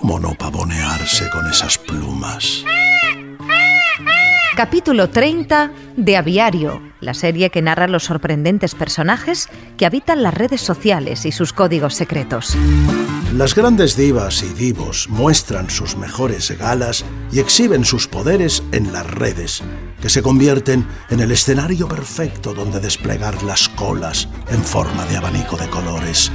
¿Cómo no pavonearse con esas plumas? Capítulo 30 de Aviario, la serie que narra los sorprendentes personajes que habitan las redes sociales y sus códigos secretos. Las grandes divas y divos muestran sus mejores galas y exhiben sus poderes en las redes, que se convierten en el escenario perfecto donde desplegar las colas en forma de abanico de colores.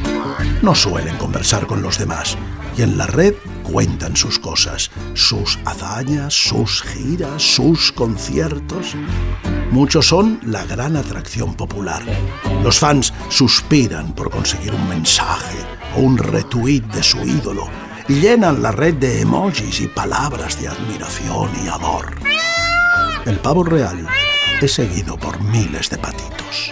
No suelen conversar con los demás y en la red cuentan sus cosas, sus hazañas, sus giras, sus conciertos. Muchos son la gran atracción popular. Los fans suspiran por conseguir un mensaje o un retweet de su ídolo llenan la red de emojis y palabras de admiración y amor. El pavo real es seguido por miles de patitos.